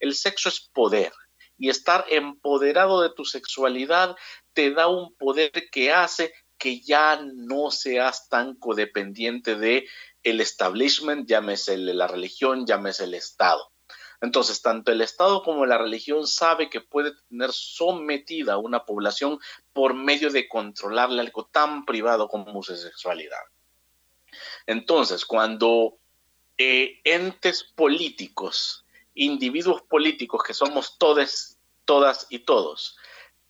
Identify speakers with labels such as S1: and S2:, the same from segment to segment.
S1: El sexo es poder y estar empoderado de tu sexualidad te da un poder que hace que ya no seas tan codependiente de el establishment, llámese la religión, llámese el Estado. Entonces, tanto el Estado como la religión sabe que puede tener sometida a una población por medio de controlarle algo tan privado como su sexualidad. Entonces, cuando eh, entes políticos, individuos políticos que somos todos, todas y todos,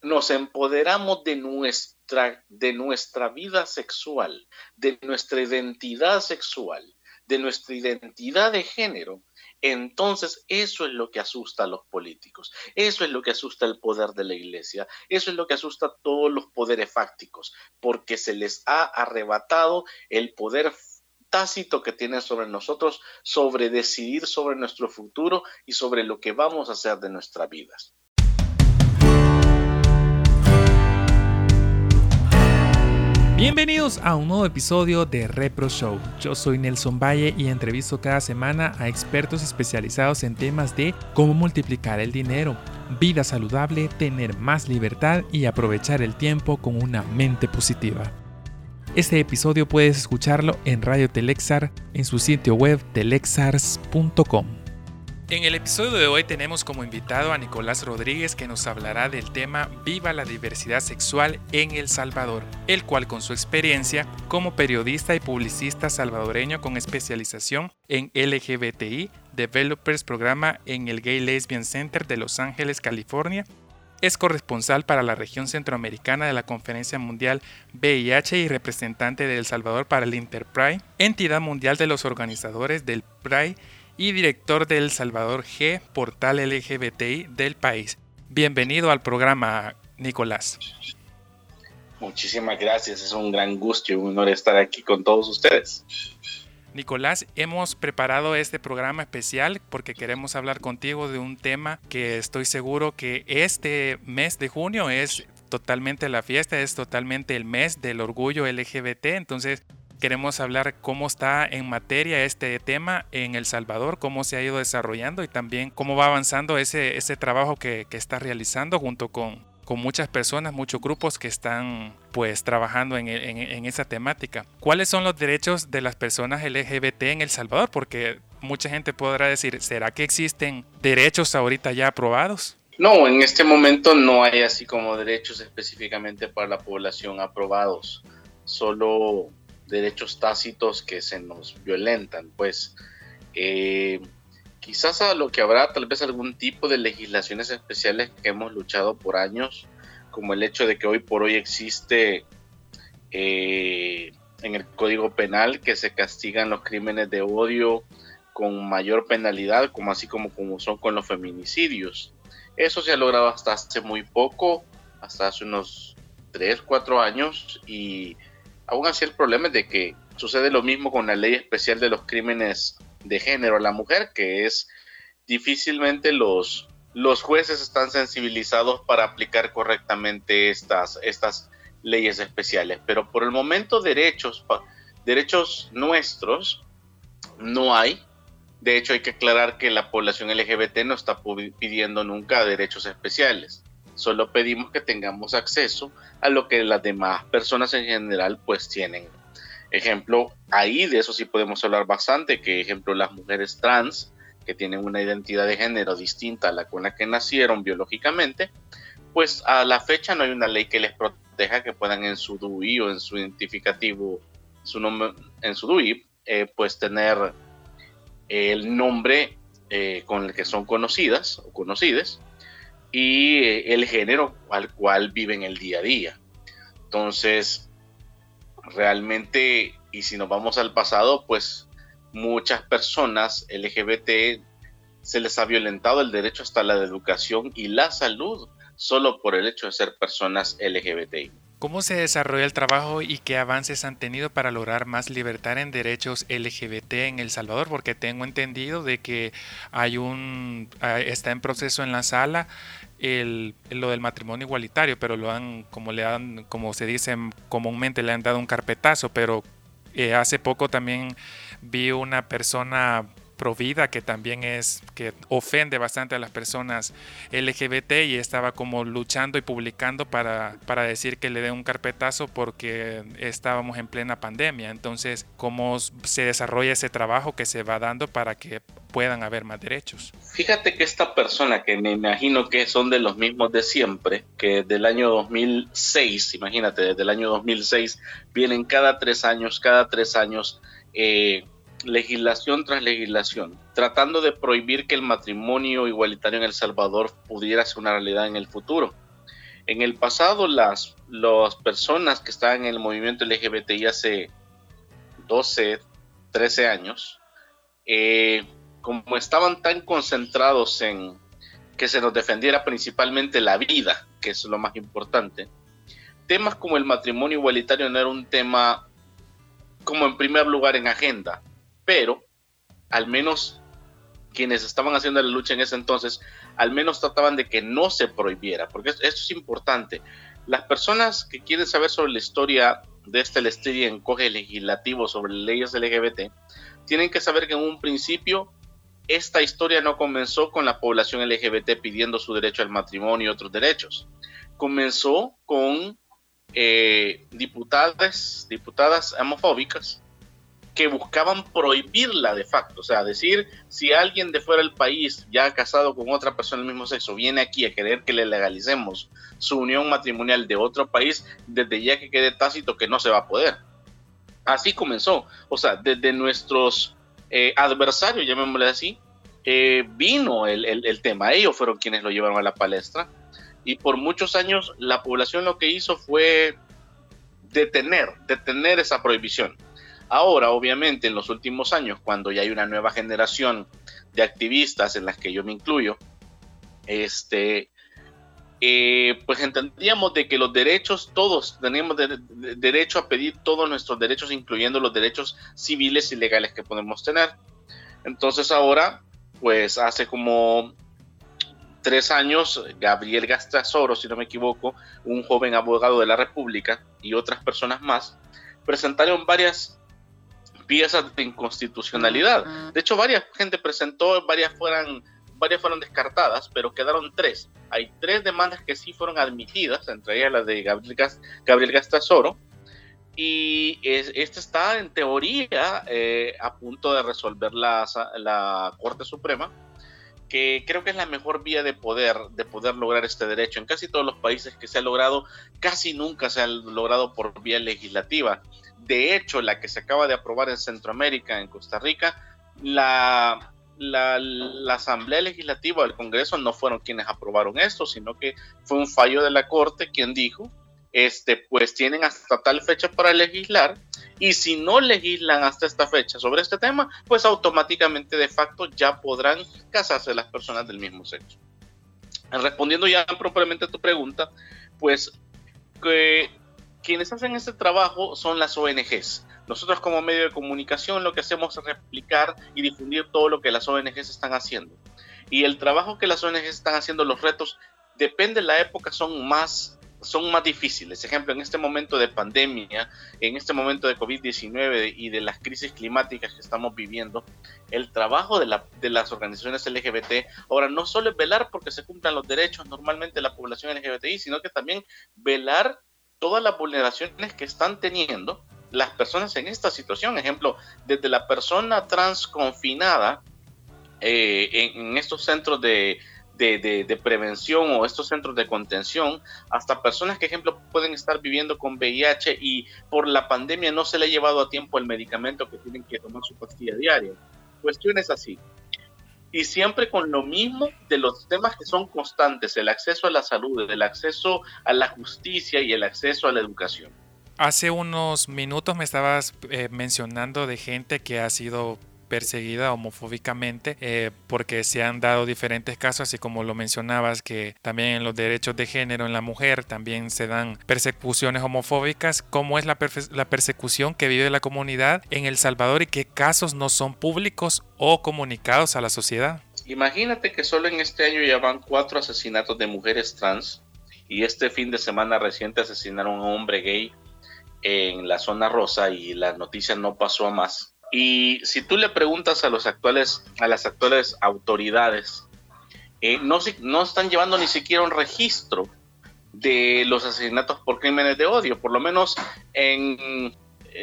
S1: nos empoderamos de nuestra, de nuestra vida sexual, de nuestra identidad sexual, de nuestra identidad de género, entonces eso es lo que asusta a los políticos, eso es lo que asusta el poder de la iglesia, eso es lo que asusta a todos los poderes fácticos, porque se les ha arrebatado el poder tácito que tienen sobre nosotros, sobre decidir sobre nuestro futuro y sobre lo que vamos a hacer de nuestras vidas.
S2: Bienvenidos a un nuevo episodio de Repro Show. Yo soy Nelson Valle y entrevisto cada semana a expertos especializados en temas de cómo multiplicar el dinero, vida saludable, tener más libertad y aprovechar el tiempo con una mente positiva. Este episodio puedes escucharlo en Radio Telexar en su sitio web telexars.com. En el episodio de hoy tenemos como invitado a Nicolás Rodríguez que nos hablará del tema Viva la diversidad sexual en El Salvador, el cual con su experiencia como periodista y publicista salvadoreño con especialización en LGBTI Developers Programa en el Gay Lesbian Center de Los Ángeles, California, es corresponsal para la región centroamericana de la Conferencia Mundial VIH y representante de El Salvador para el Interpride, entidad mundial de los organizadores del Pride y director del Salvador G, portal LGBTI del país. Bienvenido al programa, Nicolás.
S1: Muchísimas gracias, es un gran gusto y un honor estar aquí con todos ustedes.
S2: Nicolás, hemos preparado este programa especial porque queremos hablar contigo de un tema que estoy seguro que este mes de junio es totalmente la fiesta, es totalmente el mes del orgullo LGBT, entonces Queremos hablar cómo está en materia este tema en El Salvador, cómo se ha ido desarrollando y también cómo va avanzando ese, ese trabajo que, que está realizando junto con, con muchas personas, muchos grupos que están pues trabajando en, esa temática. ¿Cuáles son los derechos de las personas LGBT en El Salvador? Porque mucha gente podrá decir, ¿será que existen derechos ahorita ya aprobados?
S1: No, en este momento no hay así como derechos específicamente para la población aprobados. Solo derechos tácitos que se nos violentan, pues eh, quizás a lo que habrá tal vez algún tipo de legislaciones especiales que hemos luchado por años, como el hecho de que hoy por hoy existe eh, en el Código Penal que se castigan los crímenes de odio con mayor penalidad, como así como, como son con los feminicidios. Eso se ha logrado hasta hace muy poco, hasta hace unos 3, 4 años, y Aún así el problema es de que sucede lo mismo con la ley especial de los crímenes de género a la mujer, que es difícilmente los, los jueces están sensibilizados para aplicar correctamente estas, estas leyes especiales. Pero por el momento derechos, derechos nuestros no hay. De hecho hay que aclarar que la población LGBT no está pidiendo nunca derechos especiales. Solo pedimos que tengamos acceso a lo que las demás personas en general pues tienen. Ejemplo, ahí de eso sí podemos hablar bastante, que ejemplo las mujeres trans que tienen una identidad de género distinta a la con la que nacieron biológicamente, pues a la fecha no hay una ley que les proteja que puedan en su DUI o en su identificativo, su nombre, en su DUI, eh, pues tener el nombre eh, con el que son conocidas o conocidas y eh, el género al cual viven el día a día. Entonces, realmente, y si nos vamos al pasado, pues muchas personas LGBT se les ha violentado el derecho hasta la educación y la salud solo por el hecho de ser personas LGBTI.
S2: ¿Cómo se desarrolla el trabajo y qué avances han tenido para lograr más libertad en derechos LGBT en El Salvador? Porque tengo entendido de que hay un ah, está en proceso en la sala el, lo del matrimonio igualitario, pero lo han, como le han, como se dice comúnmente, le han dado un carpetazo, pero eh, hace poco también vi una persona Provida, que también es, que ofende bastante a las personas LGBT y estaba como luchando y publicando para, para decir que le dé un carpetazo porque estábamos en plena pandemia. Entonces, ¿cómo se desarrolla ese trabajo que se va dando para que puedan haber más derechos?
S1: Fíjate que esta persona, que me imagino que son de los mismos de siempre, que del año 2006, imagínate, desde el año 2006, vienen cada tres años, cada tres años, eh, legislación tras legislación, tratando de prohibir que el matrimonio igualitario en El Salvador pudiera ser una realidad en el futuro. En el pasado, las, las personas que estaban en el movimiento LGBTI hace 12, 13 años, eh, como estaban tan concentrados en que se nos defendiera principalmente la vida, que es lo más importante, temas como el matrimonio igualitario no era un tema como en primer lugar en agenda pero al menos quienes estaban haciendo la lucha en ese entonces, al menos trataban de que no se prohibiera, porque esto, es importante. Las personas que quieren saber sobre la historia de este en encoge legislativo sobre leyes LGBT, tienen que saber que en un principio esta historia no comenzó con la población LGBT pidiendo su derecho al matrimonio y otros derechos. Comenzó con eh, diputadas, diputadas homofóbicas que buscaban prohibirla de facto, o sea, decir si alguien de fuera del país ya casado con otra persona del mismo sexo viene aquí a querer que le legalicemos su unión matrimonial de otro país, desde ya que quede tácito que no se va a poder. Así comenzó, o sea, desde nuestros eh, adversarios, llamémosle así, eh, vino el, el tema, ellos fueron quienes lo llevaron a la palestra. Y por muchos años la población lo que hizo fue detener, detener esa prohibición Ahora, obviamente, en los últimos años, cuando ya hay una nueva generación de activistas en las que yo me incluyo, este, eh, pues entendíamos de que los derechos, todos teníamos derecho a pedir todos nuestros derechos, incluyendo los derechos civiles y legales que podemos tener. Entonces ahora, pues hace como tres años, Gabriel Gastasoro, si no me equivoco, un joven abogado de la República y otras personas más, presentaron varias piezas de inconstitucionalidad. De hecho, varias gente presentó, varias fueron, varias fueron descartadas, pero quedaron tres. Hay tres demandas que sí fueron admitidas, entre ellas la de Gabriel, Gabriel Gastasoro, y esta está en teoría eh, a punto de resolver la, la Corte Suprema que creo que es la mejor vía de poder, de poder lograr este derecho. En casi todos los países que se ha logrado, casi nunca se ha logrado por vía legislativa. De hecho, la que se acaba de aprobar en Centroamérica, en Costa Rica, la, Asamblea Legislativa del Congreso no fueron quienes aprobaron esto, sino que fue un fallo de la Corte quien dijo, este, pues tienen hasta tal fecha para legislar y si no legislan hasta esta fecha sobre este tema, pues automáticamente de facto ya podrán casarse las personas del mismo sexo. Respondiendo ya propiamente a tu pregunta, pues que quienes hacen este trabajo son las ONGs. Nosotros como medio de comunicación lo que hacemos es replicar y difundir todo lo que las ONGs están haciendo. Y el trabajo que las ONGs están haciendo, los retos, depende de la época, son más, son más difíciles. Ejemplo, en este momento de pandemia, en este momento de COVID-19 y de las crisis climáticas que estamos viviendo, el trabajo de, de, las organizaciones LGBT ahora no solo es velar porque se cumplan los derechos normalmente de la población LGBTI, sino que también velar todas las vulneraciones que están teniendo las personas en esta situación. Ejemplo, desde la persona trans confinada eh, en, estos centros de, de, prevención o estos centros de contención, hasta personas que, ejemplo, pueden estar viviendo con VIH y por la pandemia no se le ha llevado a tiempo el medicamento que tienen que tomar su pastilla diaria. Cuestiones así y siempre con lo mismo de los temas que son constantes, el acceso a la salud, el acceso a la justicia y el acceso a la educación.
S2: Hace unos minutos me estabas eh, mencionando de gente que ha sido perseguida homofóbicamente eh, porque se han dado diferentes casos, así como lo mencionabas, que también en los derechos de género en la mujer también se dan persecuciones homofóbicas. ¿Cómo es la, la persecución que vive la comunidad en El Salvador y qué casos no son públicos o comunicados a la sociedad?
S1: Imagínate que solo en este año ya van cuatro asesinatos de mujeres trans y este fin de semana reciente asesinaron a un hombre gay en la zona rosa y la noticia no pasó a más Y si tú le preguntas a los actuales, a las actuales autoridades, eh, no, no están llevando ni siquiera un registro de los asesinatos por crímenes de odio, por lo menos en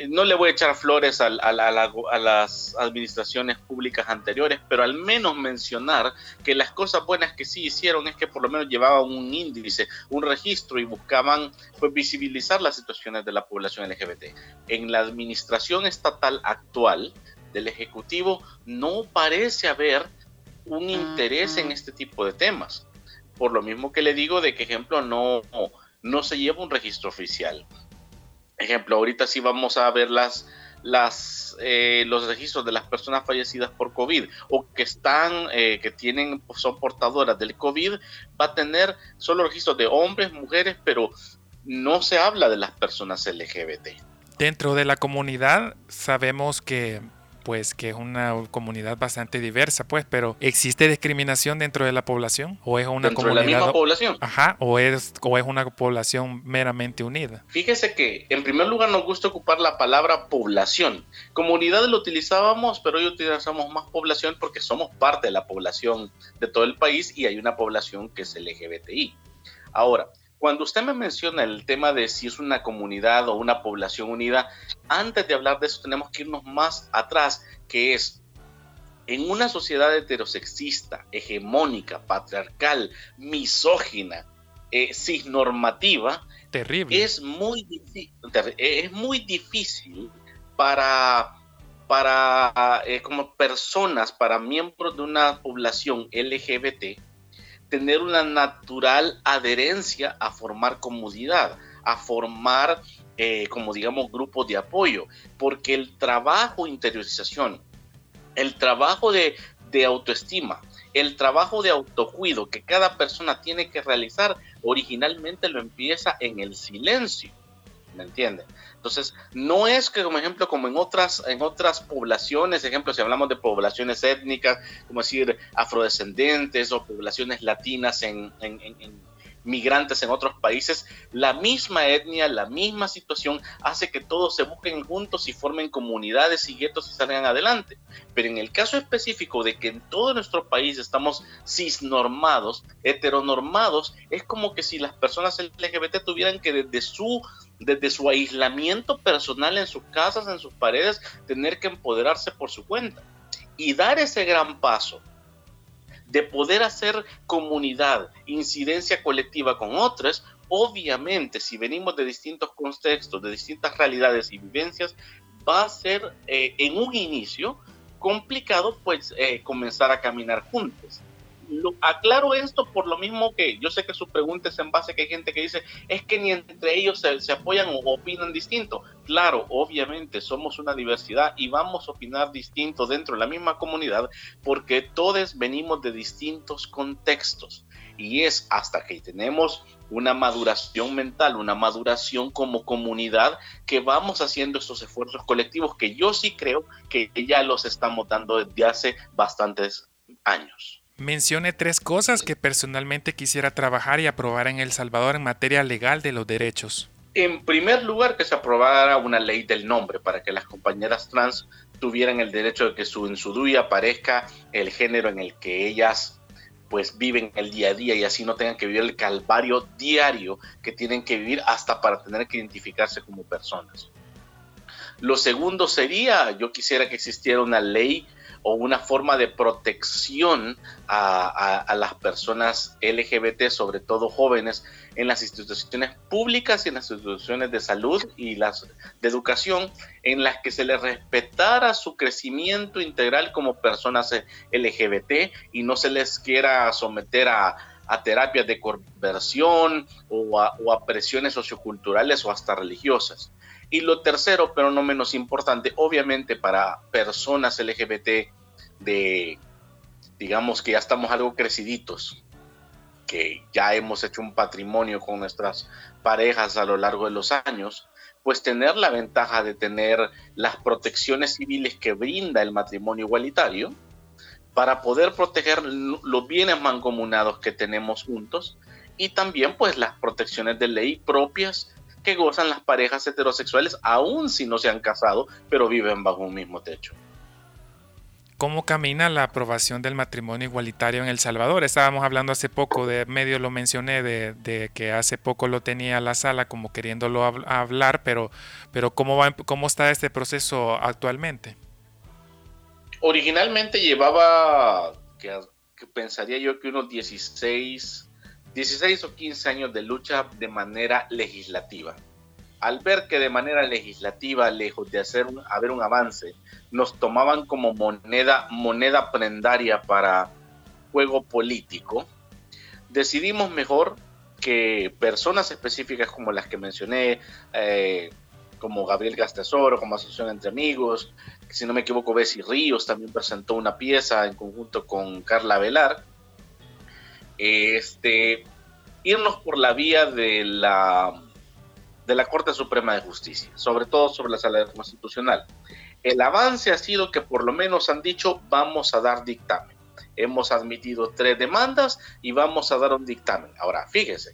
S1: no le voy a echar flores a, las administraciones públicas anteriores, pero al menos mencionar que las cosas buenas que sí hicieron es que por lo menos llevaban un índice, un registro y buscaban pues, visibilizar las situaciones de la población LGBT. En la administración estatal actual del Ejecutivo no parece haber un interés en este tipo de temas. Por lo mismo que le digo de que, ejemplo, no, no se lleva un registro oficial Ejemplo, ahorita sí vamos a ver las, las, eh, los registros de las personas fallecidas por COVID o que están, eh, que tienen, son portadoras del COVID, va a tener solo registros de hombres, mujeres, pero no se habla de las personas LGBT.
S2: Dentro de la comunidad sabemos que pues que es una comunidad bastante diversa, pues, pero ¿existe discriminación dentro de la población? ¿O es una
S1: ¿Dentro comunidad? De la misma población?
S2: Ajá, o es, o es una población meramente unida.
S1: Fíjese que en primer lugar nos gusta ocupar la palabra población. Comunidad lo utilizábamos, pero hoy utilizamos más población porque somos parte de la población de todo el país y hay una población que es LGBTI. Ahora, cuando usted me menciona el tema de si es una comunidad o una población unida, antes de hablar de eso tenemos que irnos más atrás, que es en una sociedad heterosexista, hegemónica, patriarcal, misógina, eh, cisnormativa,
S2: terrible.
S1: Es muy, es muy difícil para, para eh, como personas, para miembros de una población LGBT, tener una natural adherencia a formar comunidad, a formar, eh, como digamos, grupos de apoyo, porque el trabajo interiorización, el trabajo de, de autoestima, el trabajo de autocuido que cada persona tiene que realizar, originalmente lo empieza en el silencio. ¿Me entienden? Entonces, no es que, como ejemplo, como en otras, en otras poblaciones, ejemplo, si hablamos de poblaciones étnicas, como decir afrodescendentes o poblaciones latinas en, en, en migrantes en otros países, la misma etnia, la misma situación hace que todos se busquen juntos y formen comunidades y guetos y salgan adelante. Pero en el caso específico de que en todo nuestro país estamos cisnormados, heteronormados, es como que si las personas LGBT tuvieran que desde su desde su aislamiento personal en sus casas, en sus paredes, tener que empoderarse por su cuenta y dar ese gran paso de poder hacer comunidad, incidencia colectiva con otras, obviamente si venimos de distintos contextos, de distintas realidades y vivencias, va a ser eh, en un inicio complicado pues eh, comenzar a caminar juntos aclaro esto por lo mismo que yo sé que su pregunta es en base a que hay gente que dice, es que ni entre ellos se, apoyan o opinan distinto. Claro, obviamente somos una diversidad y vamos a opinar distinto dentro de la misma comunidad porque todos venimos de distintos contextos. Y es hasta que tenemos una maduración mental, una maduración como comunidad, que vamos haciendo estos esfuerzos colectivos que yo sí creo que ya los estamos dando desde hace bastantes años.
S2: Mencione tres cosas que personalmente quisiera trabajar y aprobar en El Salvador en materia legal de los derechos.
S1: En primer lugar, que se aprobara una ley del nombre para que las compañeras trans tuvieran el derecho de que su, en su DUI aparezca el género en el que ellas pues viven el día a día y así no tengan que vivir el calvario diario que tienen que vivir hasta para tener que identificarse como personas. Lo segundo sería, yo quisiera que existiera una ley o una forma de protección a, las personas LGBT, sobre todo jóvenes, en las instituciones públicas y en las instituciones de salud y las de educación, en las que se les respetara su crecimiento integral como personas LGBT y no se les quiera someter a, terapias de conversión o a presiones socioculturales o hasta religiosas. Y lo tercero, pero no menos importante, obviamente para personas LGBT de, digamos que ya estamos algo creciditos, que ya hemos hecho un patrimonio con nuestras parejas a lo largo de los años, pues tener la ventaja de tener las protecciones civiles que brinda el matrimonio igualitario para poder proteger los bienes mancomunados que tenemos juntos y también pues las protecciones de ley propias que gozan las parejas heterosexuales, aun si no se han casado, pero viven bajo un mismo techo.
S2: ¿Cómo camina la aprobación del matrimonio igualitario en El Salvador? Estábamos hablando hace poco, de medio lo mencioné, de, que hace poco lo tenía la sala como queriéndolo hablar, pero, pero ¿cómo, va, ¿cómo está este proceso actualmente?
S1: Originalmente llevaba, que, pensaría yo que unos 16, 16 o 15 años de lucha de manera legislativa. Al ver que de manera legislativa, lejos de hacer haber un avance, nos tomaban como moneda, moneda prendaria para juego político, decidimos mejor que personas específicas como las que mencioné, eh, como Gabriel Gastesoro, como Asociación Entre Amigos, si no me equivoco, Bessie Ríos también presentó una pieza en conjunto con Carla Velar, este, irnos por la vía de la de la Corte Suprema de Justicia, sobre todo sobre la sala constitucional. El avance ha sido que por lo menos han dicho vamos a dar dictamen. Hemos admitido tres demandas y vamos a dar un dictamen. Ahora, fíjese,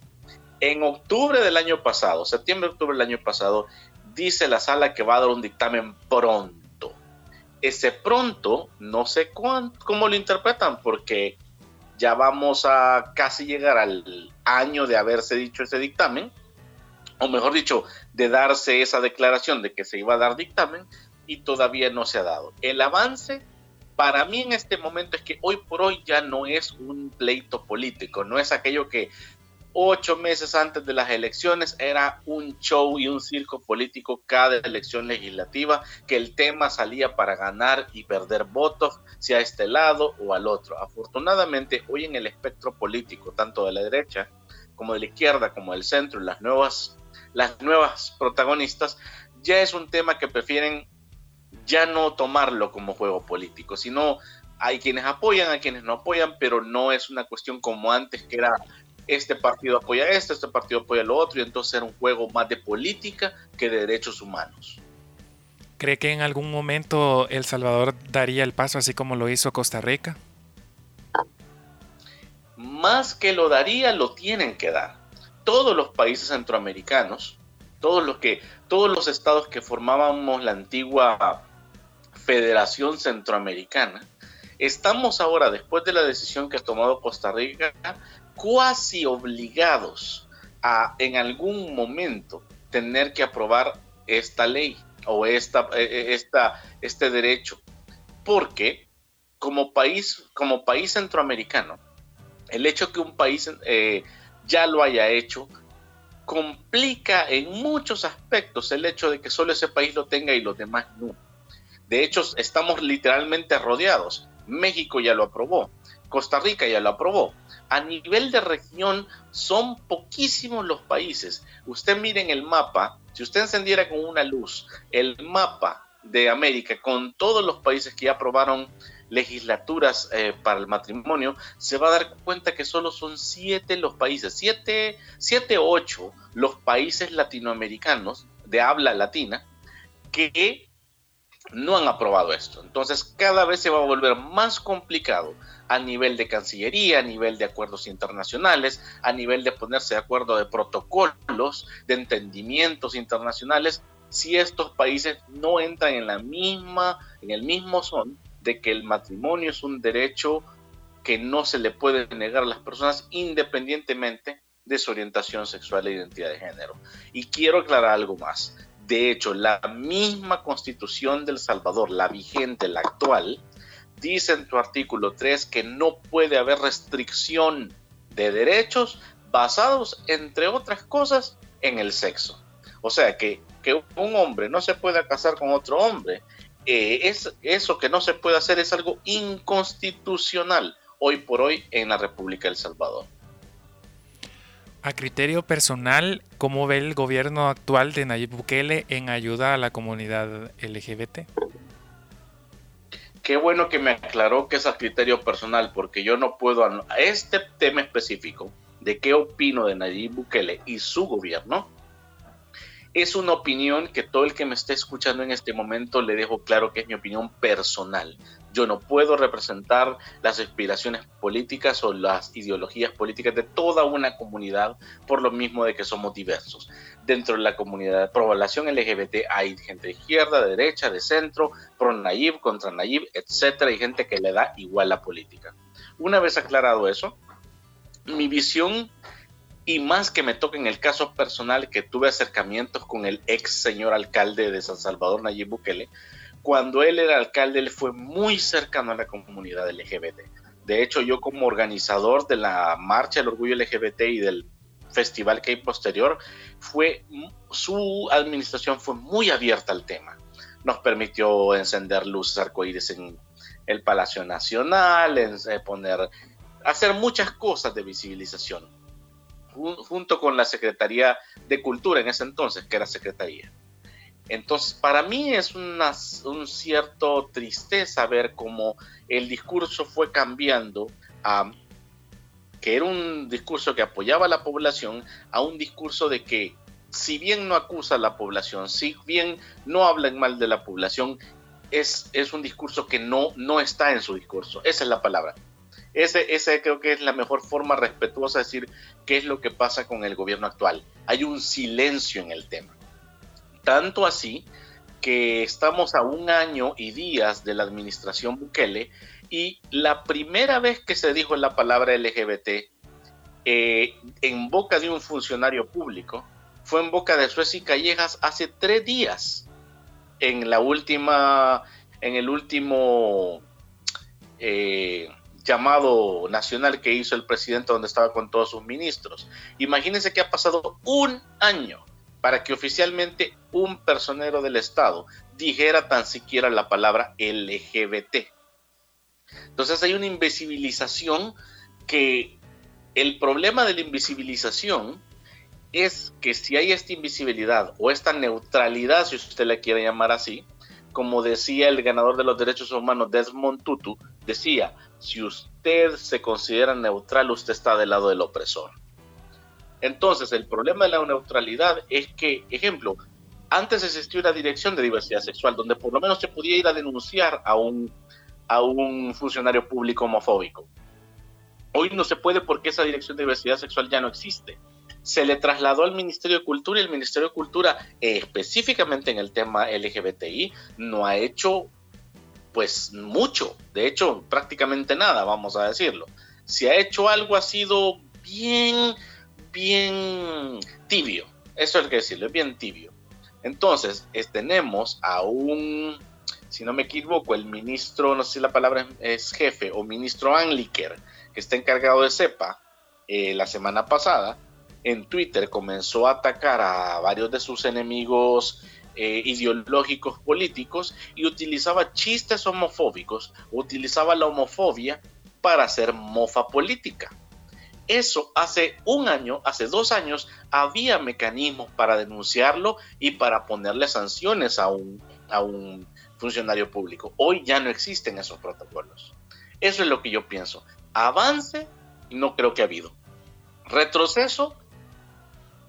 S1: en octubre del año pasado, septiembre-octubre del año pasado, dice la sala que va a dar un dictamen pronto. Ese pronto, no sé cómo lo interpretan, porque ya vamos a casi llegar al año de haberse dicho ese dictamen o mejor dicho, de darse esa declaración de que se iba a dar dictamen y todavía no se ha dado. El avance para mí en este momento es que hoy por hoy ya no es un pleito político, no es aquello que ocho meses antes de las elecciones era un show y un circo político cada elección legislativa, que el tema salía para ganar y perder votos, sea a este lado o al otro. Afortunadamente, hoy en el espectro político, tanto de la derecha como de la izquierda, como del centro, las nuevas las nuevas protagonistas, ya es un tema que prefieren ya no tomarlo como juego político, sino hay quienes apoyan, hay quienes no apoyan, pero no es una cuestión como antes que era este partido apoya esto, este partido apoya lo otro, y entonces era un juego más de política que de derechos humanos.
S2: ¿Cree que en algún momento El Salvador daría el paso así como lo hizo Costa Rica?
S1: Más que lo daría, lo tienen que dar todos los países centroamericanos, todos los que, todos los estados que formábamos la antigua Federación Centroamericana, estamos ahora, después de la decisión que ha tomado Costa Rica, cuasi obligados a en algún momento tener que aprobar esta ley o esta, e, e, esta, este derecho. Porque como país, como país centroamericano, el hecho que un país eh, ya lo haya hecho, complica en muchos aspectos el hecho de que solo ese país lo tenga y los demás no. De hecho, estamos literalmente rodeados. México ya lo aprobó, Costa Rica ya lo aprobó. A nivel de región son poquísimos los países. Usted mire en el mapa, si usted encendiera con una luz el mapa de América con todos los países que ya aprobaron legislaturas eh, para el matrimonio, se va a dar cuenta que solo son siete los países, siete, siete ocho los países latinoamericanos de habla latina que no han aprobado esto. Entonces cada vez se va a volver más complicado a nivel de Cancillería, a nivel de acuerdos internacionales, a nivel de ponerse de acuerdo de protocolos, de entendimientos internacionales, si estos países no entran en la misma, en el mismo son de que el matrimonio es un derecho que no se le puede negar a las personas independientemente de su orientación sexual e identidad de género. Y quiero aclarar algo más. De hecho, la misma constitución del Salvador, la vigente, la actual, dice en su artículo 3 que no puede haber restricción de derechos basados, entre otras cosas, en el sexo. O sea, que, que un hombre no se pueda casar con otro hombre es, eso que no se puede hacer es algo inconstitucional hoy por hoy en la República del Salvador.
S2: A criterio personal, ¿cómo ve el gobierno actual de Nayib Bukele en ayuda a la comunidad LGBT?
S1: Qué bueno que me aclaró que es a criterio personal, porque yo no puedo, este tema específico de qué opino de Nayib Bukele y su gobierno, Es una opinión que todo el que me esté escuchando en este momento le dejo claro que es mi opinión personal. Yo no puedo representar las aspiraciones políticas o las ideologías políticas de toda una comunidad por lo mismo de que somos diversos. Dentro de la comunidad de población LGBT hay gente de izquierda, de derecha, de centro, pro naive, contra naive, etcétera, y gente que le da igual la política. Una vez aclarado eso, mi visión y más que me toca en el caso personal que tuve acercamientos con el ex señor alcalde de San Salvador, Nayib Bukele, cuando él era alcalde, él fue muy cercano a la comunidad LGBT. De hecho, yo como organizador de la Marcha del Orgullo LGBT y del festival que hay posterior, fue, su administración fue muy abierta al tema. Nos permitió encender luces arcoíris en el Palacio Nacional, en, eh, poner, hacer muchas cosas de visibilización, junto con la Secretaría de Cultura en ese entonces, que era Secretaría. Entonces, para mí es una un cierto tristeza ver cómo el discurso fue cambiando a que era un discurso que apoyaba a la población a un discurso de que si bien no acusa a la población, si bien no hablan mal de la población, es, es un discurso que no, no está en su discurso. Esa es la palabra. Ese, creo que es la mejor forma respetuosa de decir qué es lo que pasa con el gobierno actual. Hay un silencio en el tema. Tanto así que estamos a un año y días de la administración Bukele y la primera vez que se dijo la palabra LGBT eh, en boca de un funcionario público fue en boca de Suecia Callejas hace tres días en la última en el último eh, llamado nacional que hizo el presidente donde estaba con todos sus ministros. Imagínense que ha pasado un año para que oficialmente un personero del Estado dijera tan siquiera la palabra LGBT. Entonces hay una invisibilización que el problema de la invisibilización es que si hay esta invisibilidad o esta neutralidad, si usted la quiere llamar así, como decía el ganador de los derechos humanos Desmond Tutu, decía, si usted se considera neutral, usted está del lado del opresor. Entonces, el problema de la neutralidad es que, ejemplo, antes existía una dirección de diversidad sexual donde por lo menos se podía ir a denunciar a un, a un funcionario público homofóbico. Hoy no se puede porque esa dirección de diversidad sexual ya no existe. Se le trasladó al Ministerio de Cultura y el Ministerio de Cultura, específicamente en el tema LGBTI, no ha hecho pues mucho, de hecho prácticamente nada, vamos a decirlo. Si ha hecho algo ha sido bien bien tibio. Eso es lo que decirlo, es bien tibio. Entonces, tenemos a un, si no me equivoco, el ministro, no sé si la palabra es jefe, o ministro Anliker, que está encargado de CEPA, eh, la semana pasada, en Twitter comenzó a atacar a varios de sus enemigos eh, ideológicos políticos y utilizaba chistes homofóbicos, utilizaba la homofobia para hacer mofa política. Eso hace un año, hace dos años, había mecanismos para denunciarlo y para ponerle sanciones a un, a un funcionario público. Hoy ya no existen esos protocolos. Eso es lo que yo pienso. Avance, no creo que ha habido. Retroceso,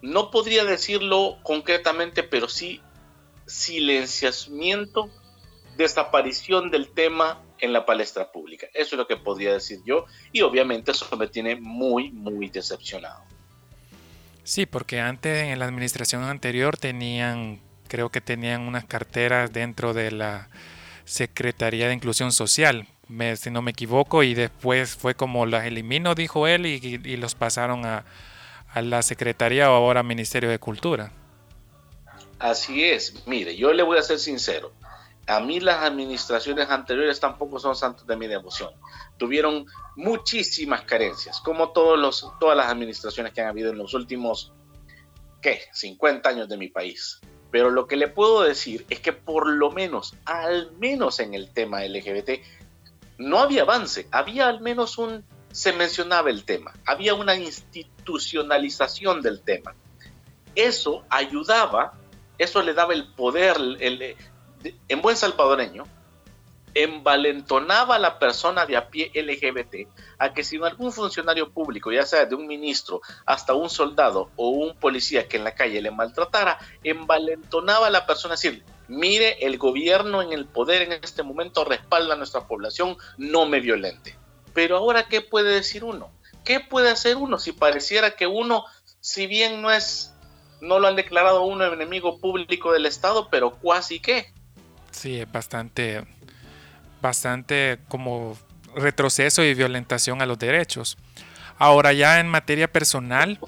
S1: no podría decirlo concretamente, pero sí silenciamiento, desaparición del tema en la palestra pública. Eso es lo que podría decir yo y obviamente eso me tiene muy, muy decepcionado.
S2: Sí, porque antes en la administración anterior tenían, creo que tenían unas carteras dentro de la Secretaría de Inclusión Social, si no me equivoco, y después fue como las eliminó, dijo él, y, los pasaron a, a la Secretaría o ahora Ministerio de Cultura.
S1: Así es, mire, yo le voy a ser sincero a mí las administraciones anteriores tampoco son santos de mi devoción. Tuvieron muchísimas carencias, como todos los, todas las administraciones que han habido en los últimos, ¿qué? 50 años de mi país. Pero lo que le puedo decir es que por lo menos, al menos en el tema LGBT, no había avance, había al menos un, se mencionaba el tema, había una institucionalización del tema. Eso ayudaba, eso le daba el poder, el, en buen salvadoreño, envalentonaba a la persona de a pie LGBT a que si algún funcionario público, ya sea de un ministro hasta un soldado o un policía que en la calle le maltratara, envalentonaba a la persona a decir, mire, el gobierno en el poder en este momento respalda a nuestra población, no me violente. Pero ahora, ¿qué puede decir uno? ¿Qué puede hacer uno si pareciera que uno, si bien no es, no lo han declarado uno enemigo público del Estado, pero cuasi qué?
S2: Sí, es bastante bastante como retroceso y violentación a los derechos. Ahora ya en materia personal,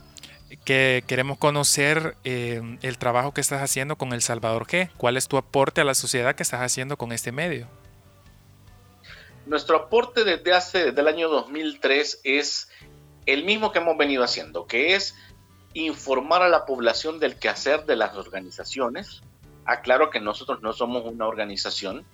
S2: que queremos conocer eh, el trabajo que estás haciendo con El Salvador G. ¿Cuál es tu aporte a la sociedad que estás haciendo con este medio?
S1: Nuestro aporte desde hace desde el año 2003 es el mismo que hemos venido haciendo, que es informar a la población del quehacer de las organizaciones. Aclaro que nosotros no somos una organización,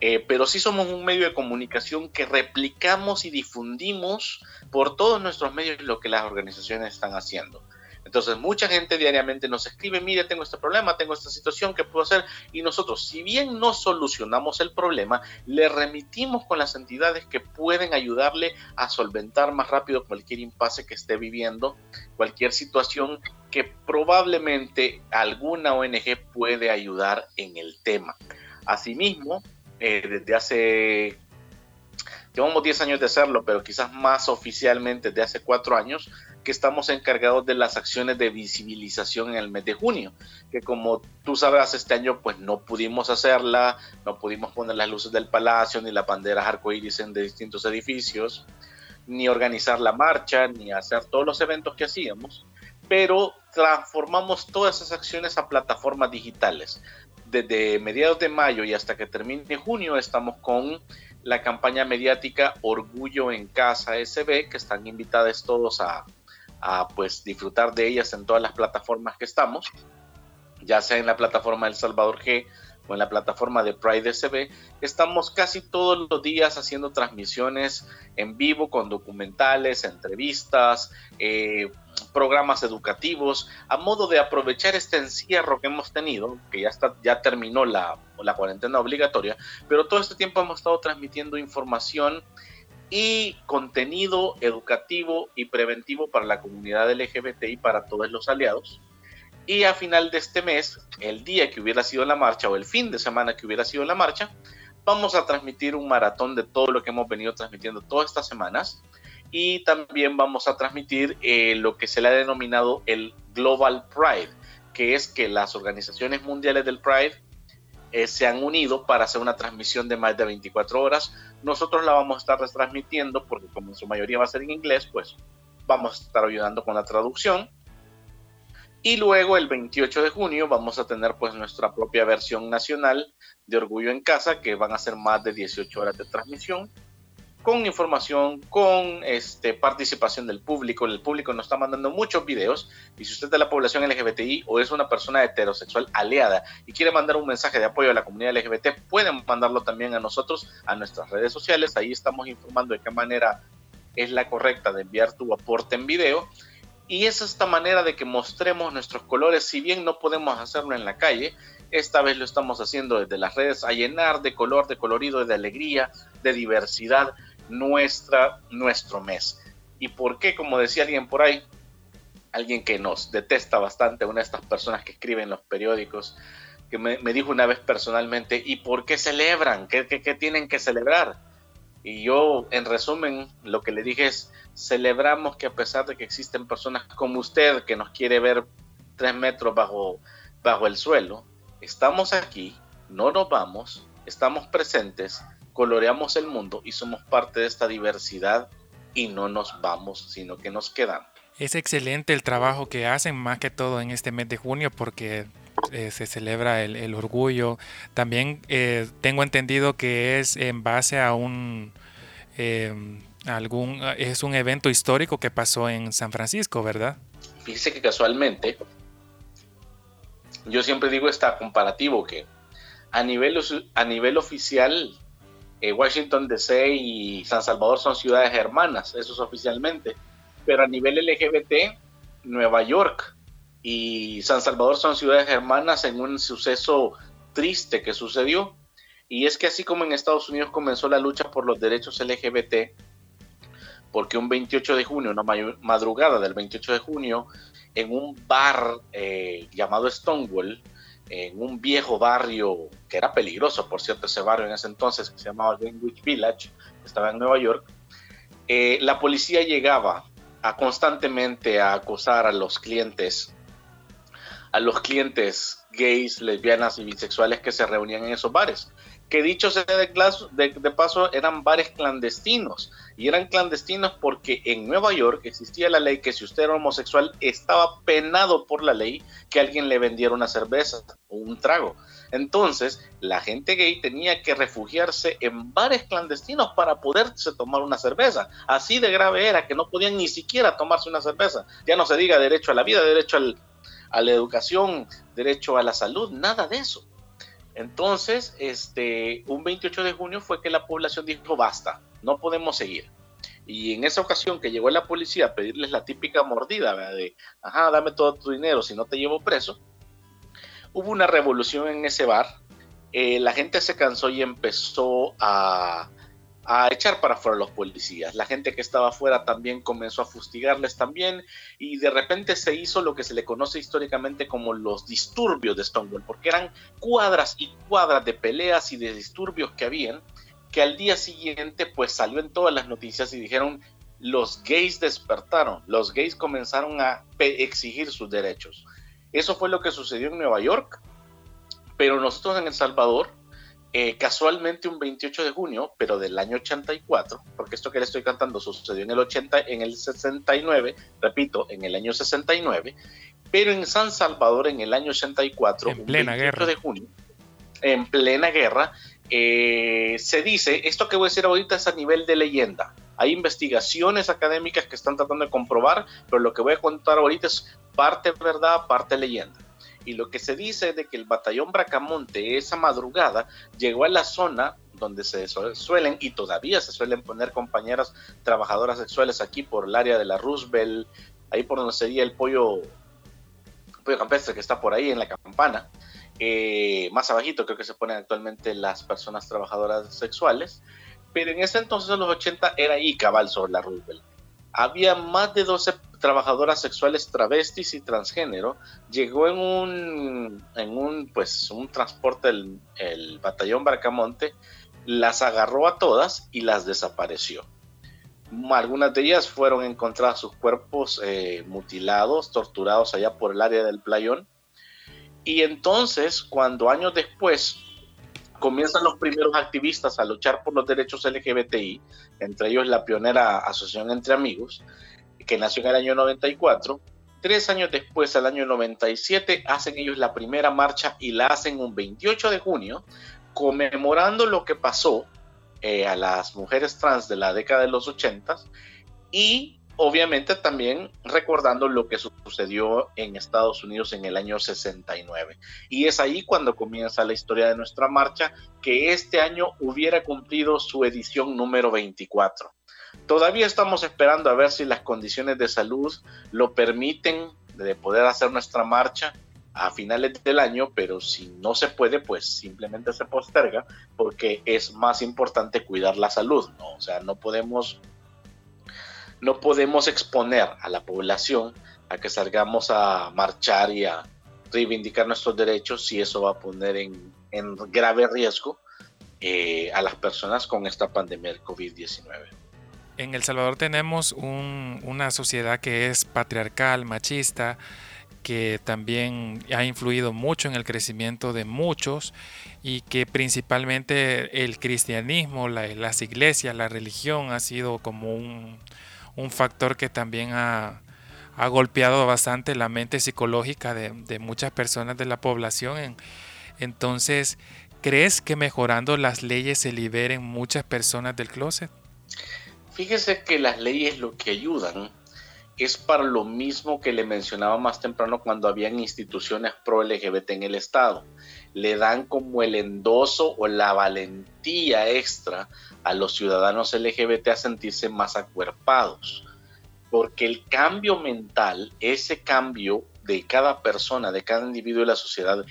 S1: eh, pero sí somos un medio de comunicación que replicamos y difundimos por todos nuestros medios lo que las organizaciones están haciendo. Entonces, mucha gente diariamente nos escribe, mire, tengo este problema, tengo esta situación, ¿qué puedo hacer? Y nosotros, si bien no solucionamos el problema, le remitimos con las entidades que pueden ayudarle a solventar más rápido cualquier impasse que esté viviendo, cualquier situación que probablemente alguna ONG puede ayudar en el tema. Asimismo, eh, desde hace, llevamos 10 años de hacerlo, pero quizás más oficialmente desde hace 4 años, que estamos encargados de las acciones de visibilización en el mes de junio, que como tú sabes, este año pues no pudimos hacerla, no pudimos poner las luces del palacio, ni las banderas arcoíris en de distintos edificios, ni organizar la marcha, ni hacer todos los eventos que hacíamos, pero transformamos todas esas acciones a plataformas digitales. Desde mediados de mayo y hasta que termine junio estamos con la campaña mediática Orgullo en Casa SB, que están invitados todos a, pues disfrutar de ellas en todas las plataformas que estamos, ya sea en la plataforma El Salvador G o en la plataforma de Pride SB, estamos casi todos los días haciendo transmisiones en vivo con documentales, entrevistas, eh, programas educativos, a modo de aprovechar este encierro que hemos tenido, que ya, está, ya terminó la, la cuarentena obligatoria, pero todo este tiempo hemos estado transmitiendo información y contenido educativo y preventivo para la comunidad LGBT y para todos los aliados. Y a final de este mes, el día que hubiera sido la marcha o el fin de semana que hubiera sido la marcha, vamos a transmitir un maratón de todo lo que hemos venido transmitiendo todas estas semanas y también vamos a transmitir eh, lo que se le ha denominado el Global Pride, que es que las organizaciones mundiales del Pride eh, se han unido para hacer una transmisión de más de 24 horas. Nosotros la vamos a estar retransmitiendo porque como en su mayoría va a ser en inglés, pues vamos a estar ayudando con la traducción. Y luego el 28 de junio vamos a tener pues nuestra propia versión nacional de Orgullo en Casa, que van a ser más de 18 horas de transmisión con información, con este, participación del público. El público nos está mandando muchos videos y si usted es de la población LGBTI o es una persona heterosexual aliada y quiere mandar un mensaje de apoyo a la comunidad LGBT, pueden mandarlo también a nosotros, a nuestras redes sociales. Ahí estamos informando de qué manera es la correcta de enviar tu aporte en video. Y es esta manera de que mostremos nuestros colores, si bien no podemos hacerlo en la calle, esta vez lo estamos haciendo desde las redes a llenar de color, de colorido, de alegría, de diversidad nuestra, nuestro mes. ¿Y por qué? Como decía alguien por ahí, alguien que nos detesta bastante, una de estas personas que escriben los periódicos, que me, dijo una vez personalmente, ¿y por qué celebran? ¿Qué, qué, tienen que celebrar? Y yo, en resumen, lo que le dije es, celebramos que a pesar de que existen personas como usted que nos quiere ver tres metros bajo, bajo el suelo, estamos aquí, no nos vamos, estamos presentes coloreamos el mundo y somos parte de esta diversidad y no nos vamos, sino que nos quedamos.
S2: Es excelente el trabajo que hacen, más que todo en este mes de junio, porque eh, se celebra el, orgullo. También eh, tengo entendido que es en base a un em, algún es un evento histórico que pasó en San Francisco, ¿verdad?
S1: Fíjese que casualmente yo siempre digo esta comparativo que a nivel a nivel oficial eh, Washington DC y San Salvador son ciudades hermanas, eso es oficialmente, pero a nivel LGBT, Nueva York y San Salvador son ciudades hermanas en un suceso triste que sucedió. Y es que así como en Estados Unidos comenzó la lucha por los derechos LGBT, porque un 28 de junio, una madrugada del 28 de junio, en un bar eh, llamado Stonewall, en un viejo barrio que era peligroso, por cierto, ese barrio en ese entonces, que se llamaba Greenwich Village, que estaba en Nueva York, eh, la policía llegaba a constantemente a acosar a los clientes, a los clientes gays, lesbianas y bisexuales que se reunían en esos bares que dicho sea de, de, paso, eran bares clandestinos. Y eran clandestinos porque en Nueva York existía la ley que si usted era homosexual estaba penado por la ley que alguien le vendiera una cerveza o un trago. Entonces, la gente gay tenía que refugiarse en bares clandestinos para poderse tomar una cerveza. Así de grave era que no podían ni siquiera tomarse una cerveza. Ya no se diga derecho a la vida, derecho a la educación, derecho a la salud, nada de eso. Entonces, este, un 28 de junio fue que la población dijo, basta, no podemos seguir. Y en esa ocasión que llegó la policía a pedirles la típica mordida, de, ajá, dame todo tu dinero, si no te llevo preso, hubo una revolución en ese bar. Eh, la gente se cansó y empezó a, a echar para afuera los policías. La gente que estaba afuera también comenzó a fustigarles también y de repente se hizo lo que se le conoce históricamente como los disturbios de Stonewall, porque eran cuadras y cuadras de peleas y de disturbios que habían, que al día siguiente pues salió en todas las noticias y dijeron los gays despertaron, los gays comenzaron a exigir sus derechos. Eso fue lo que sucedió en Nueva York, pero nosotros en El Salvador eh, casualmente un 28 de junio, pero del año 84, porque esto que le estoy cantando sucedió en el 80, en el 69, repito, en el año 69, pero en San Salvador en el año 84,
S2: en plena 28 guerra.
S1: de junio, en plena guerra, eh, se dice, esto que voy a decir ahorita es a nivel de leyenda. Hay investigaciones académicas que están tratando de comprobar, pero lo que voy a contar ahorita es parte verdad, parte leyenda y lo que se dice de que el batallón Bracamonte esa madrugada llegó a la zona donde se suelen y todavía se suelen poner compañeras trabajadoras sexuales aquí por el área de la Roosevelt, ahí por donde sería el pollo, pollo campestre que está por ahí en la campana. Eh, más abajito creo que se ponen actualmente las personas trabajadoras sexuales, pero en ese entonces, en los 80, era ahí cabal sobre la Roosevelt había más de 12 trabajadoras sexuales travestis y transgénero. Llegó en un, en un, pues, un transporte el, batallón Barcamonte, las agarró a todas y las desapareció. Algunas de ellas fueron encontradas sus cuerpos eh, mutilados, torturados allá por el área del playón. Y entonces, cuando años después comienzan los primeros activistas a luchar por los derechos LGBTI, entre ellos la pionera Asociación Entre Amigos, que nació en el año 94. Tres años después, al año 97, hacen ellos la primera marcha y la hacen un 28 de junio, conmemorando lo que pasó eh, a las mujeres trans de la década de los 80 y obviamente también recordando lo que sucedió en Estados Unidos en el año 69. Y es ahí cuando comienza la historia de nuestra marcha, que este año hubiera cumplido su edición número 24. Todavía estamos esperando a ver si las condiciones de salud lo permiten de poder hacer nuestra marcha a finales del año, pero si no se puede, pues simplemente se posterga porque es más importante cuidar la salud, ¿no? O sea, no podemos no podemos exponer a la población a que salgamos a marchar y a reivindicar nuestros derechos si eso va a poner en, grave riesgo eh, a las personas con esta pandemia del COVID-19.
S2: En El Salvador tenemos una sociedad que es patriarcal, machista, que también ha influido mucho en el crecimiento de muchos y que principalmente el cristianismo, las iglesias, la religión ha sido como un, factor que también ha, golpeado bastante la mente psicológica de, muchas personas de la población. Entonces, ¿crees que mejorando las leyes se liberen muchas personas del closet?
S1: Fíjese que las leyes lo que ayudan es para lo mismo que le mencionaba más temprano cuando habían instituciones pro LGBT en el Estado. Le dan como el endoso o la valentía extra a los ciudadanos LGBT a sentirse más acuerpados. Porque el cambio mental, ese cambio de cada persona, de cada individuo de la sociedad,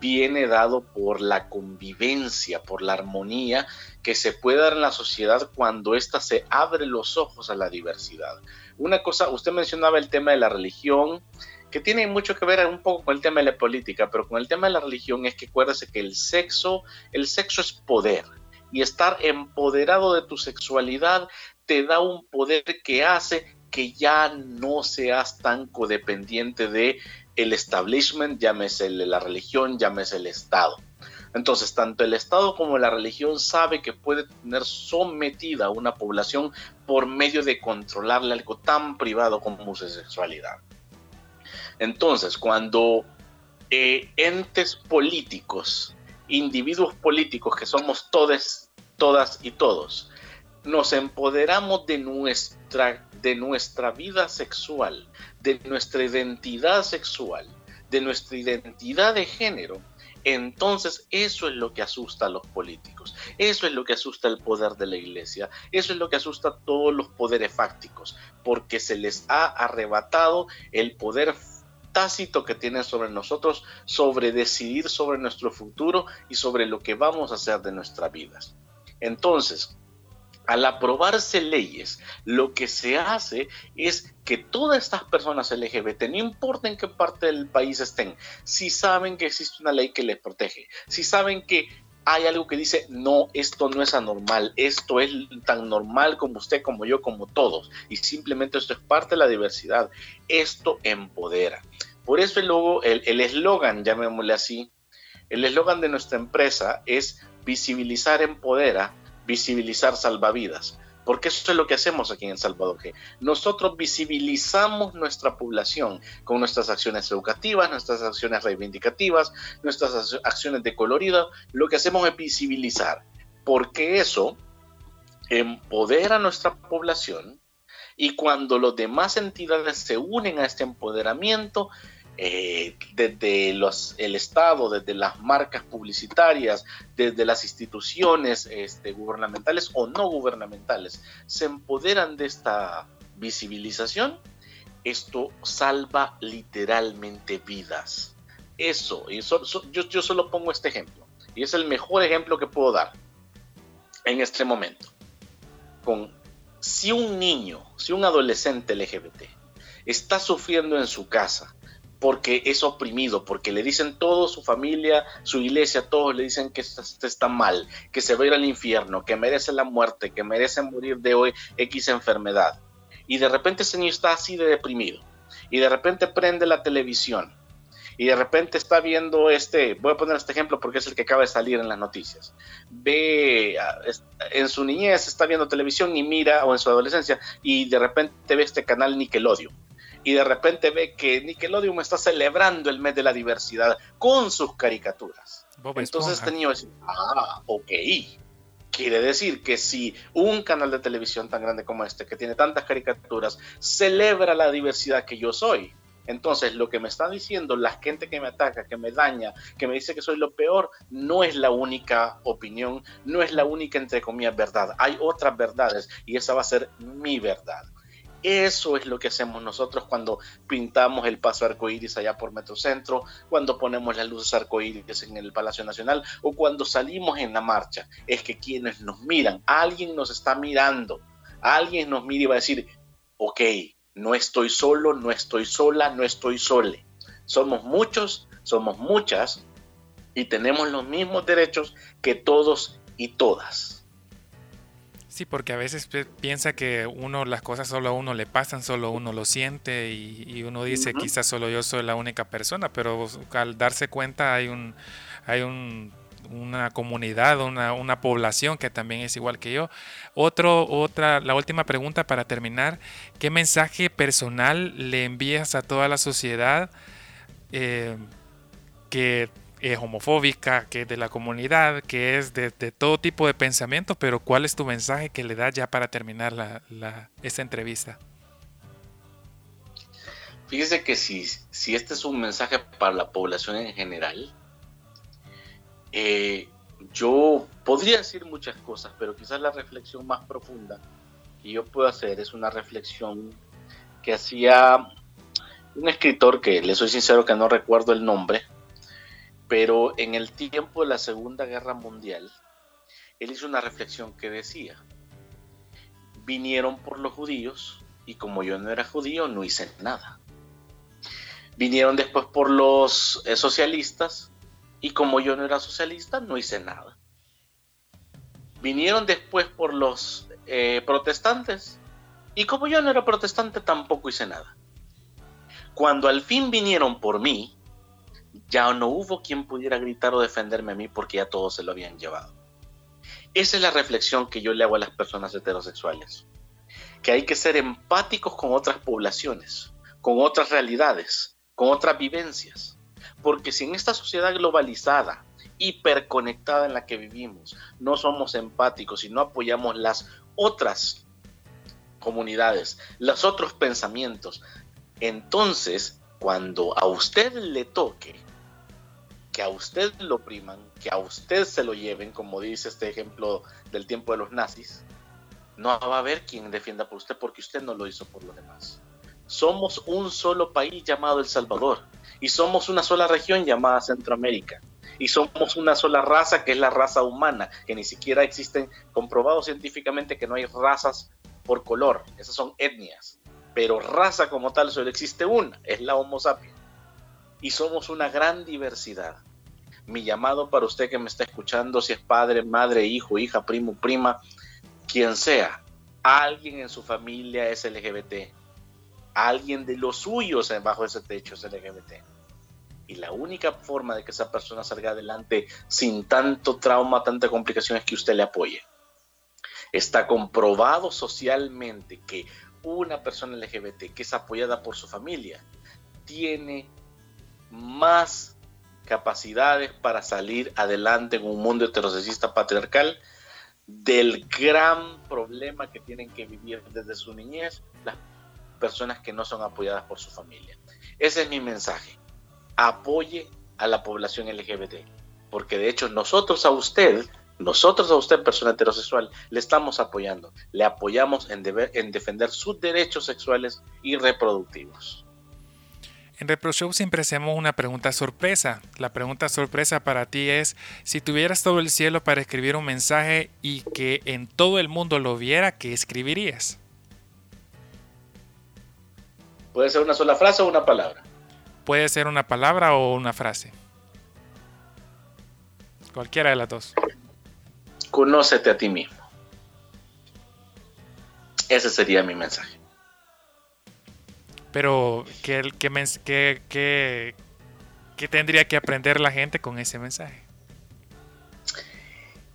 S1: viene dado por la convivencia, por la armonía que se puede dar en la sociedad cuando ésta se abre los ojos a la diversidad. Una cosa, usted mencionaba el tema de la religión, que tiene mucho que ver un poco con el tema de la política, pero con el tema de la religión es que acuérdese que el sexo, el sexo es poder y estar empoderado de tu sexualidad te da un poder que hace que ya no seas tan codependiente de el establishment, llámese la religión, llámese el Estado. Entonces, tanto el Estado como la religión sabe que puede tener sometida a una población por medio de controlarle algo tan privado como su sexualidad. Entonces, cuando eh, entes políticos, individuos políticos que somos todos, todas y todos, nos empoderamos de nuestra, de nuestra vida sexual, de nuestra identidad sexual, de nuestra identidad de género, entonces eso es lo que asusta a los políticos, eso es lo que asusta el poder de la iglesia, eso es lo que asusta a todos los poderes fácticos, porque se les ha arrebatado el poder tácito que tienen sobre nosotros, sobre decidir sobre nuestro futuro y sobre lo que vamos a hacer de nuestras vidas. Entonces, al aprobarse leyes, lo que se hace es que todas estas personas LGBT, no importa en qué parte del país estén, si saben que existe una ley que les protege, si saben que hay algo que dice, no, esto no es anormal, esto es tan normal como usted, como yo, como todos, y simplemente esto es parte de la diversidad, esto empodera. Por eso el eslogan, el, llamémosle así, el eslogan de nuestra empresa es visibilizar empodera, visibilizar salvavidas, porque eso es lo que hacemos aquí en El Salvador. Que nosotros visibilizamos nuestra población con nuestras acciones educativas, nuestras acciones reivindicativas, nuestras acciones de colorido. Lo que hacemos es visibilizar, porque eso empodera a nuestra población y cuando los demás entidades se unen a este empoderamiento, eh, desde los, el Estado, desde las marcas publicitarias, desde las instituciones este, gubernamentales o no gubernamentales, se empoderan de esta visibilización, esto salva literalmente vidas. Eso, y yo, yo solo pongo este ejemplo, y es el mejor ejemplo que puedo dar en este momento. Con si un niño, si un adolescente LGBT está sufriendo en su casa, porque es oprimido, porque le dicen todo su familia, su iglesia, todos le dicen que está, mal, que se va a ir al infierno, que merece la muerte, que merece morir de hoy X enfermedad. Y de repente ese niño está así de deprimido. Y de repente prende la televisión. Y de repente está viendo este, voy a poner este ejemplo porque es el que acaba de salir en las noticias. Ve, en su niñez está viendo televisión y mira, o en su adolescencia, y de repente ve este canal Nickelodeon y de repente ve que Nickelodeon está celebrando el mes de la diversidad con sus caricaturas. Entonces este niño dice, ah, ok. Quiere decir que si un canal de televisión tan grande como este, que tiene tantas caricaturas, celebra la diversidad que yo soy, entonces, lo que me está diciendo la gente que me ataca, que me daña, que me dice que soy lo peor, no es la única opinión, no es la única, entre comillas, verdad. Hay otras verdades y esa va a ser mi verdad. Eso es lo que hacemos nosotros cuando pintamos el paso arcoíris allá por Metrocentro, cuando ponemos las luces arcoíris en el Palacio Nacional o cuando salimos en la marcha. Es que quienes nos miran, alguien nos está mirando, alguien nos mira y va a decir, ok, no estoy solo, no estoy sola, no estoy sole. Somos muchos, somos muchas y tenemos los mismos derechos que todos y todas.
S2: Sí, porque a veces piensa que uno las cosas solo a uno le pasan, solo uno lo siente y, uno dice quizás solo yo soy la única persona, pero al darse cuenta hay un hay una comunidad, una, una, población que también es igual que yo. Otro, otra, la última pregunta para terminar, ¿qué mensaje personal le envías a toda la sociedad eh, que es homofóbica, que es de la comunidad, que es de, todo tipo de pensamiento, pero ¿cuál es tu mensaje que le das ya para terminar la, esta entrevista?
S1: Fíjese que si, si este es un mensaje para la población en general, eh, yo podría decir muchas cosas, pero quizás la reflexión más profunda que yo puedo hacer es una reflexión que hacía un escritor que le soy sincero que no recuerdo el nombre, Pero en el tiempo de la Segunda Guerra Mundial, él hizo una reflexión que decía, vinieron por los judíos y como yo no era judío no hice nada. Vinieron después por los eh, socialistas y como yo no era socialista no hice nada. Vinieron después por los eh, protestantes y como yo no era protestante tampoco hice nada. Cuando al fin vinieron por mí, ya no hubo quien pudiera gritar o defenderme a mí porque ya todos se lo habían llevado. Esa es la reflexión que yo le hago a las personas heterosexuales. Que hay que ser empáticos con otras poblaciones, con otras realidades, con otras vivencias. Porque si en esta sociedad globalizada, hiperconectada en la que vivimos, no somos empáticos y no apoyamos las otras comunidades, los otros pensamientos, entonces cuando a usted le toque que a usted lo priman, que a usted se lo lleven, como dice este ejemplo del tiempo de los nazis, no va a haber quien defienda por usted porque usted no lo hizo por los demás. Somos un solo país llamado El Salvador y somos una sola región llamada Centroamérica y somos una sola raza que es la raza humana, que ni siquiera existen comprobado científicamente que no hay razas por color, esas son etnias, pero raza como tal solo existe una, es la Homo sapiens y somos una gran diversidad. Mi llamado para usted que me está escuchando, si es padre, madre, hijo, hija, primo, prima, quien sea, alguien en su familia es LGBT, alguien de los suyos bajo ese techo es LGBT. Y la única forma de que esa persona salga adelante sin tanto trauma, tanta complicación es que usted le apoye. Está comprobado socialmente que una persona LGBT que es apoyada por su familia tiene más capacidades para salir adelante en un mundo heterosexista patriarcal del gran problema que tienen que vivir desde su niñez las personas que no son apoyadas por su familia. Ese es mi mensaje. Apoye a la población LGBT, porque de hecho nosotros a usted, nosotros a usted, persona heterosexual, le estamos apoyando, le apoyamos en, en defender sus derechos sexuales y reproductivos.
S2: En ReproShow siempre hacemos una pregunta sorpresa. La pregunta sorpresa para ti es, si tuvieras todo el cielo para escribir un mensaje y que en todo el mundo lo viera, ¿qué escribirías?
S1: Puede ser una sola frase o una palabra.
S2: Puede ser una palabra o una frase. Cualquiera de las dos.
S1: Conócete a ti mismo. Ese sería mi mensaje.
S2: Pero, ¿qué, qué, qué, tendría que aprender la gente con ese mensaje?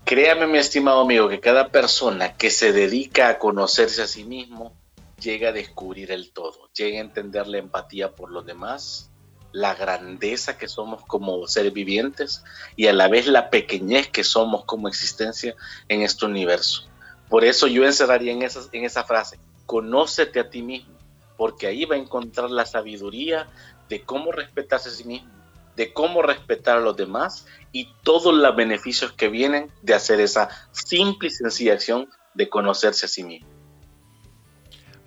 S1: Créame, mi estimado amigo, que cada persona que se dedica a conocerse a sí mismo llega a descubrir el todo, llega a entender la empatía por los demás, la grandeza que somos como seres vivientes y a la vez la pequeñez que somos como existencia en este universo. Por eso yo encerraría en esa, en esa frase, conócete a ti mismo porque ahí va a encontrar la sabiduría de cómo respetarse a sí mismo, de cómo respetar a los demás y todos los beneficios que vienen de hacer esa simple y sencilla acción de conocerse a sí mismo.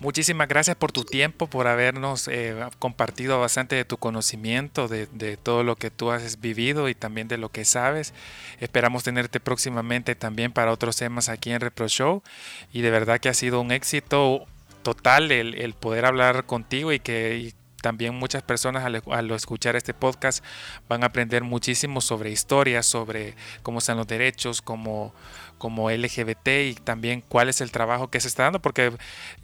S2: Muchísimas gracias por tu tiempo, por habernos eh, compartido bastante de tu conocimiento, de, de, todo lo que tú has vivido y también de lo que sabes. Esperamos tenerte próximamente también para otros temas aquí en Repro Show. Y de verdad que ha sido un éxito total el, poder hablar contigo y que también muchas personas al, escuchar este podcast van a aprender muchísimo sobre historias, sobre cómo están los derechos, como, como LGBT y también cuál es el trabajo que se está dando, porque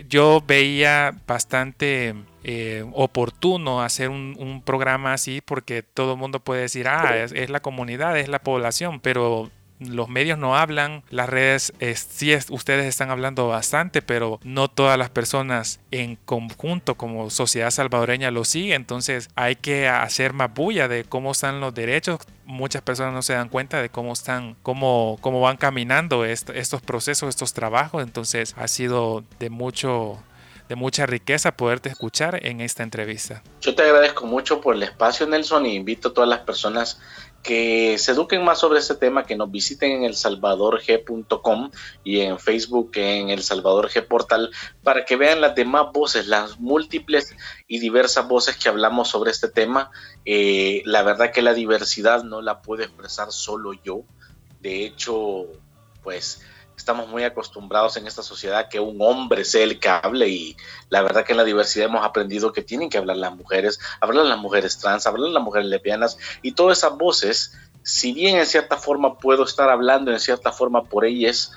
S2: yo veía bastante eh, oportuno hacer un, programa así porque todo el mundo puede decir, ah, es la comunidad, es la población, pero los medios no hablan, las redes sí ustedes están hablando bastante, pero no todas las personas en conjunto como sociedad salvadoreña lo siguen, entonces hay que hacer más bulla de cómo están los derechos. Muchas personas no se dan cuenta de cómo están, cómo, cómo van caminando estos procesos, estos trabajos, entonces ha sido de mucho de mucha riqueza poderte escuchar en esta entrevista.
S1: Yo te agradezco mucho por el espacio, Nelson, y invito a todas las personas que se eduquen más sobre este tema, que nos visiten en elsalvadorg.com y en Facebook en El Salvador G Portal para que vean las demás voces, las múltiples y diversas voces que hablamos sobre este tema. Eh, la verdad que la diversidad no la puedo expresar solo yo. De hecho, pues estamos muy acostumbrados en esta sociedad que un hombre sea el que hable y la verdad que en la diversidad hemos aprendido que tienen que hablar las mujeres, hablar las mujeres trans, hablar las mujeres lesbianas y todas esas voces, si bien en cierta forma puedo estar hablando en cierta forma por ellas,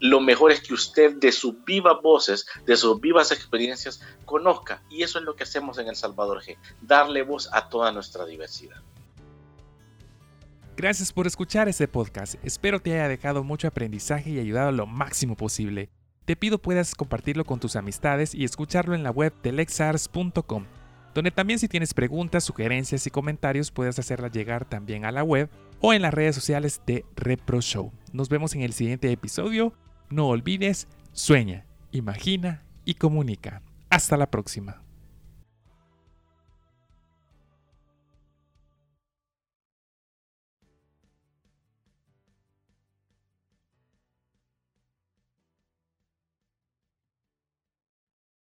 S1: lo mejor es que usted de sus vivas voces, de sus vivas experiencias, conozca. Y eso es lo que hacemos en El Salvador G, darle voz a toda nuestra diversidad.
S2: Gracias por escuchar este podcast. Espero te haya dejado mucho aprendizaje y ayudado lo máximo posible. Te pido puedas compartirlo con tus amistades y escucharlo en la web de lexars.com, donde también si tienes preguntas, sugerencias y comentarios puedes hacerlas llegar también a la web o en las redes sociales de Repro Show. Nos vemos en el siguiente episodio. No olvides, sueña, imagina y comunica. Hasta la próxima.